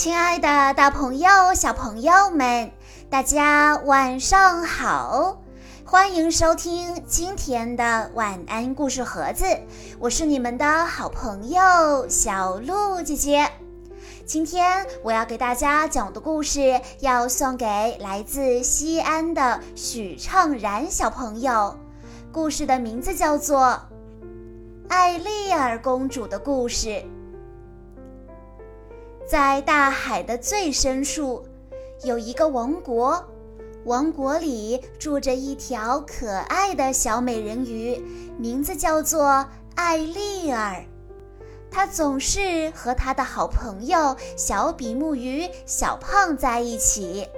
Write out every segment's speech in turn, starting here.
亲爱的，大朋友、小朋友们，大家晚上好！欢迎收听今天的晚安故事盒子，我是你们的好朋友小鹿姐姐。今天我要给大家讲的故事，要送给来自西安的许畅然小朋友。故事的名字叫做《艾丽儿公主的故事》。在大海的最深处，有一个王国。王国里住着一条可爱的小美人鱼，名字叫做艾丽儿。她总是和她的好朋友小比目鱼小胖在一起。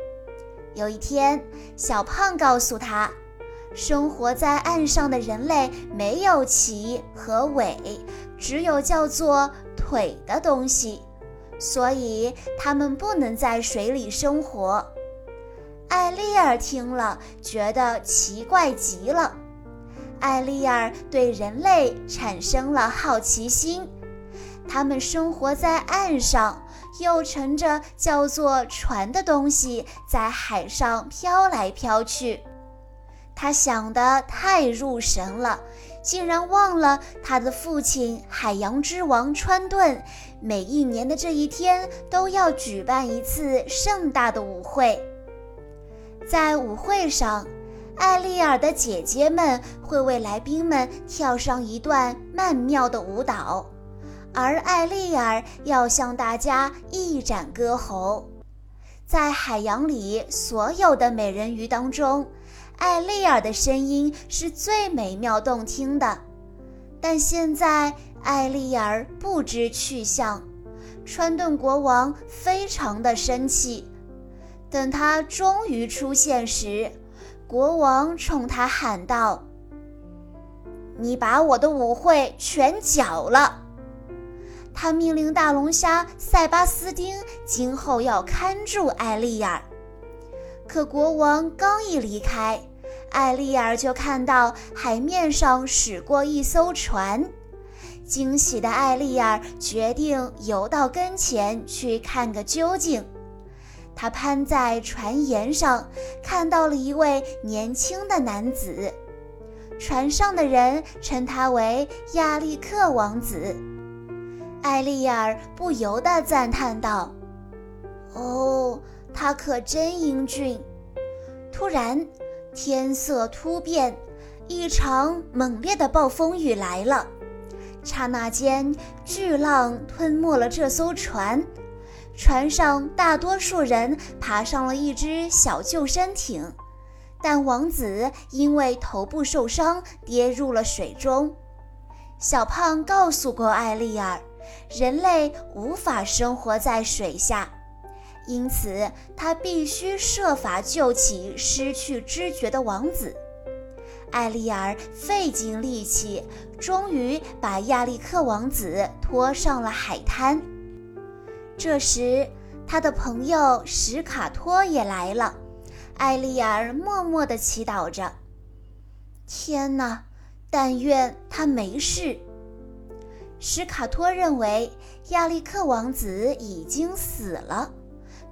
有一天，小胖告诉她，生活在岸上的人类没有鳍和尾，只有叫做腿的东西。所以他们不能在水里生活。艾丽儿听了，觉得奇怪极了。艾丽儿对人类产生了好奇心。他们生活在岸上，又乘着叫做船的东西在海上飘来飘去。他想得太入神了。竟然忘了他的父亲海洋之王川顿，每一年的这一天都要举办一次盛大的舞会。在舞会上，艾丽尔的姐姐们会为来宾们跳上一段曼妙的舞蹈，而艾丽尔要向大家一展歌喉。在海洋里所有的美人鱼当中。艾丽尔的声音是最美妙动听的，但现在艾丽尔不知去向。川顿国王非常的生气。等他终于出现时，国王冲他喊道：“你把我的舞会全搅了！”他命令大龙虾塞巴斯丁今后要看住艾丽尔。可国王刚一离开，艾丽儿就看到海面上驶过一艘船，惊喜的艾丽儿决定游到跟前去看个究竟。她攀在船沿上，看到了一位年轻的男子，船上的人称他为亚历克王子。艾丽儿不由得赞叹道：“哦，他可真英俊。”突然。天色突变，一场猛烈的暴风雨来了。刹那间，巨浪吞没了这艘船，船上大多数人爬上了一只小救生艇，但王子因为头部受伤跌入了水中。小胖告诉过艾丽尔，人类无法生活在水下。因此，他必须设法救起失去知觉的王子。艾丽儿费尽力气，终于把亚历克王子拖上了海滩。这时，他的朋友史卡托也来了。艾丽儿默默地祈祷着：“天哪，但愿他没事。”史卡托认为亚历克王子已经死了。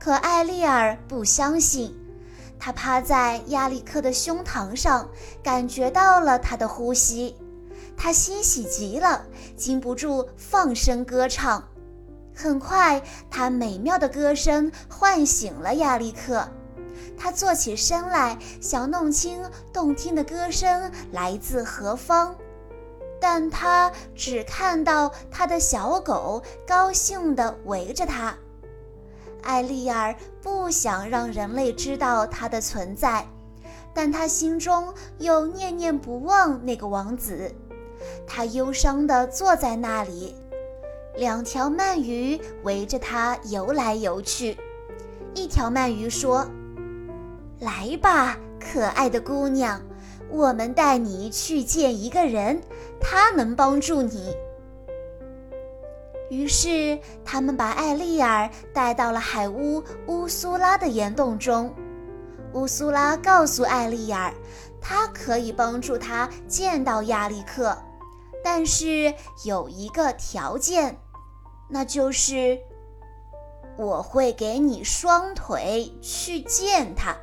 可艾丽尔不相信，她趴在亚历克的胸膛上，感觉到了他的呼吸。她欣喜极了，禁不住放声歌唱。很快，她美妙的歌声唤醒了亚历克。他坐起身来，想弄清动听的歌声来自何方，但他只看到他的小狗高兴地围着他。艾丽儿不想让人类知道她的存在，但她心中又念念不忘那个王子。她忧伤地坐在那里，两条鳗鱼围着她游来游去。一条鳗鱼说：“来吧，可爱的姑娘，我们带你去见一个人，他能帮助你。”于是，他们把艾丽尔带到了海巫乌苏拉的岩洞中。乌苏拉告诉艾丽尔，她可以帮助她见到亚历克，但是有一个条件，那就是我会给你双腿去见他。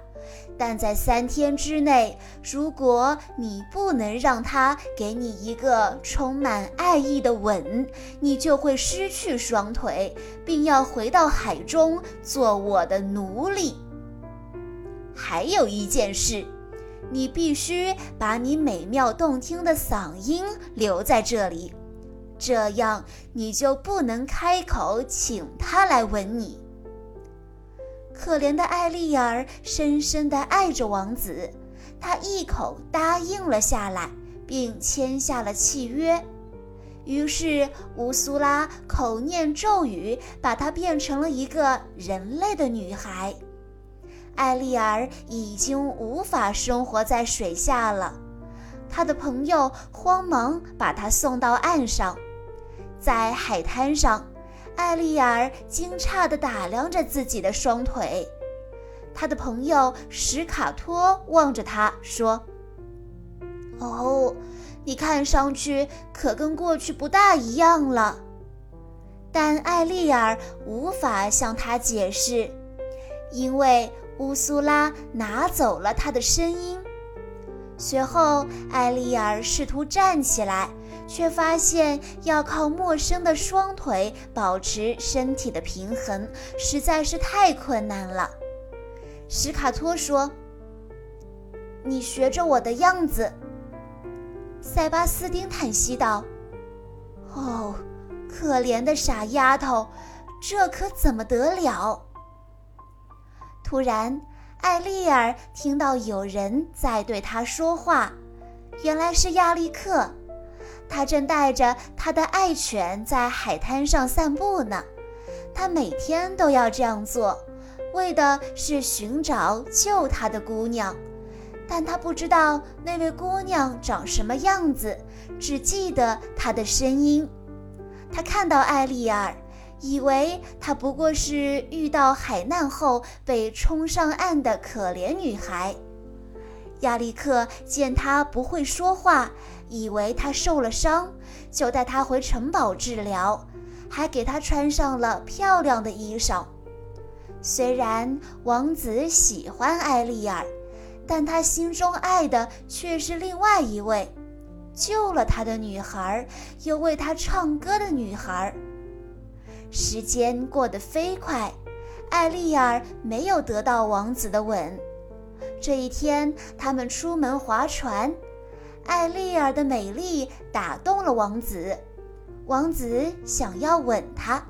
但在三天之内，如果你不能让他给你一个充满爱意的吻，你就会失去双腿，并要回到海中做我的奴隶。还有一件事，你必须把你美妙动听的嗓音留在这里，这样你就不能开口请他来吻你。可怜的艾丽儿深深地爱着王子，他一口答应了下来，并签下了契约。于是乌苏拉口念咒语，把她变成了一个人类的女孩。艾丽儿已经无法生活在水下了，她的朋友慌忙把她送到岸上，在海滩上。艾丽尔惊诧地打量着自己的双腿，他的朋友史卡托望着他说：“哦，你看上去可跟过去不大一样了。”但艾丽尔无法向他解释，因为乌苏拉拿走了他的声音。随后，艾丽尔试图站起来。却发现要靠陌生的双腿保持身体的平衡实在是太困难了。史卡托说：“你学着我的样子。”塞巴斯丁叹息道：“哦，可怜的傻丫头，这可怎么得了？”突然，艾丽尔听到有人在对她说话，原来是亚历克。他正带着他的爱犬在海滩上散步呢。他每天都要这样做，为的是寻找救他的姑娘。但他不知道那位姑娘长什么样子，只记得她的声音。他看到艾丽尔，以为她不过是遇到海难后被冲上岸的可怜女孩。亚历克见她不会说话，以为他受了伤，就带他回城堡治疗，还给他穿上了漂亮的衣裳。虽然王子喜欢艾丽尔，但他心中爱的却是另外一位，救了他的女孩，又为他唱歌的女孩。时间过得飞快，艾丽尔没有得到王子的吻。这一天，他们出门划船。艾丽尔的美丽打动了王子，王子想要吻她。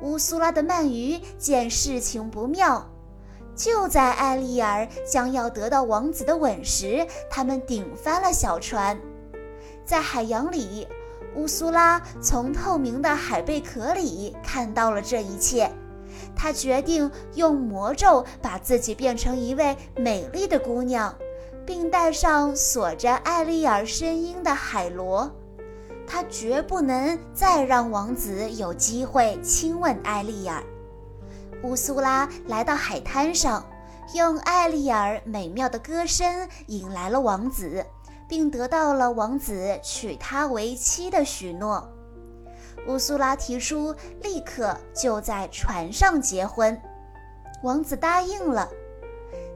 乌苏拉的鳗鱼见事情不妙，就在艾丽尔将要得到王子的吻时，他们顶翻了小船。在海洋里，乌苏拉从透明的海贝壳里看到了这一切。他决定用魔咒把自己变成一位美丽的姑娘，并带上锁着艾丽尔声音的海螺。他绝不能再让王子有机会亲吻艾丽尔。乌苏拉来到海滩上，用艾丽尔美妙的歌声引来了王子，并得到了王子娶她为妻的许诺。乌苏拉提出立刻就在船上结婚，王子答应了。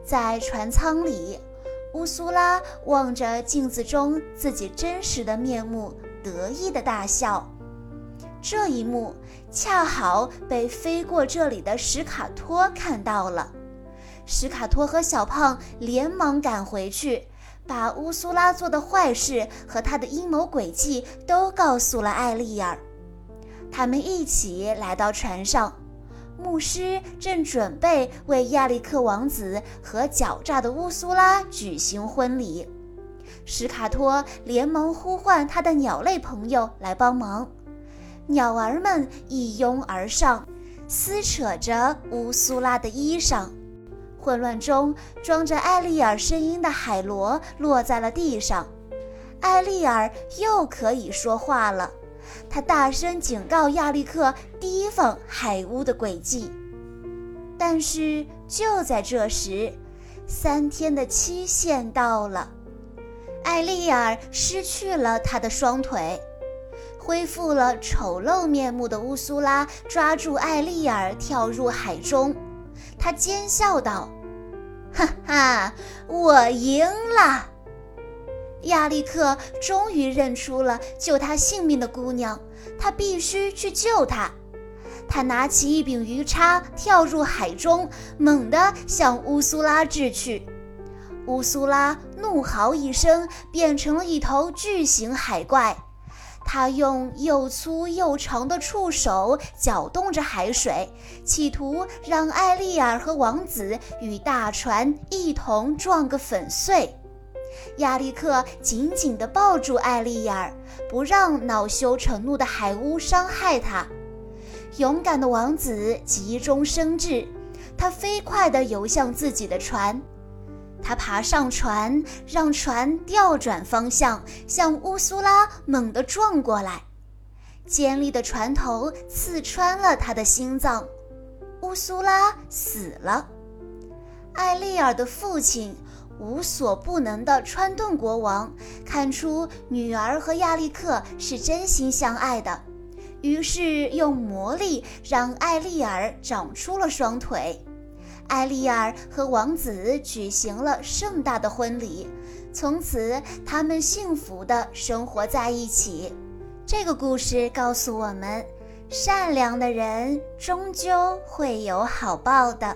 在船舱里，乌苏拉望着镜子中自己真实的面目，得意的大笑。这一幕恰好被飞过这里的史卡托看到了。史卡托和小胖连忙赶回去，把乌苏拉做的坏事和他的阴谋诡计都告诉了艾丽尔。他们一起来到船上，牧师正准备为亚历克王子和狡诈的乌苏拉举行婚礼。史卡托连忙呼唤他的鸟类朋友来帮忙，鸟儿们一拥而上，撕扯着乌苏拉的衣裳。混乱中，装着艾丽尔声音的海螺落在了地上，艾丽尔又可以说话了。他大声警告亚历克提防海巫的诡计，但是就在这时，三天的期限到了，艾丽尔失去了她的双腿。恢复了丑陋面目的乌苏拉抓住艾丽尔，跳入海中。他奸笑道：“哈哈，我赢了！”亚历克终于认出了救他性命的姑娘，他必须去救她。他拿起一柄鱼叉，跳入海中，猛地向乌苏拉掷去。乌苏拉怒嚎一声，变成了一头巨型海怪。他用又粗又长的触手搅动着海水，企图让艾丽尔和王子与大船一同撞个粉碎。亚历克紧紧地抱住艾丽尔，不让恼羞成怒的海巫伤害他。勇敢的王子急中生智，他飞快地游向自己的船。他爬上船，让船调转方向，向乌苏拉猛地撞过来。尖利的船头刺穿了他的心脏，乌苏拉死了。艾丽尔的父亲。无所不能的川顿国王看出女儿和亚历克是真心相爱的，于是用魔力让艾丽尔长出了双腿。艾丽尔和王子举行了盛大的婚礼，从此他们幸福地生活在一起。这个故事告诉我们，善良的人终究会有好报的。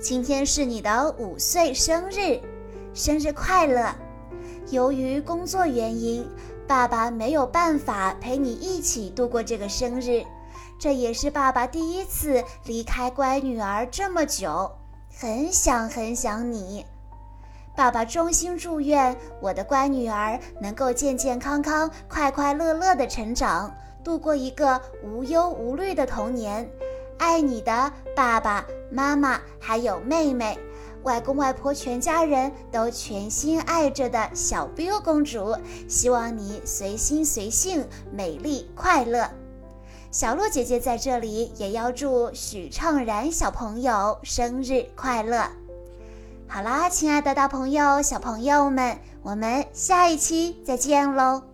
今天是你的五岁生日，生日快乐！由于工作原因，爸爸没有办法陪你一起度过这个生日，这也是爸爸第一次离开乖女儿这么久，很想很想你。爸爸衷心祝愿我的乖女儿能够健健康康、快快乐乐的成长，度过一个无忧无虑的童年。爱你的爸爸妈妈，还有妹妹、外公外婆，全家人都全心爱着的小 Biu 公主，希望你随心随性、美丽快乐。小鹿姐姐在这里也要祝许畅然小朋友生日快乐。好啦，亲爱的大朋友、小朋友们，我们下一期再见喽！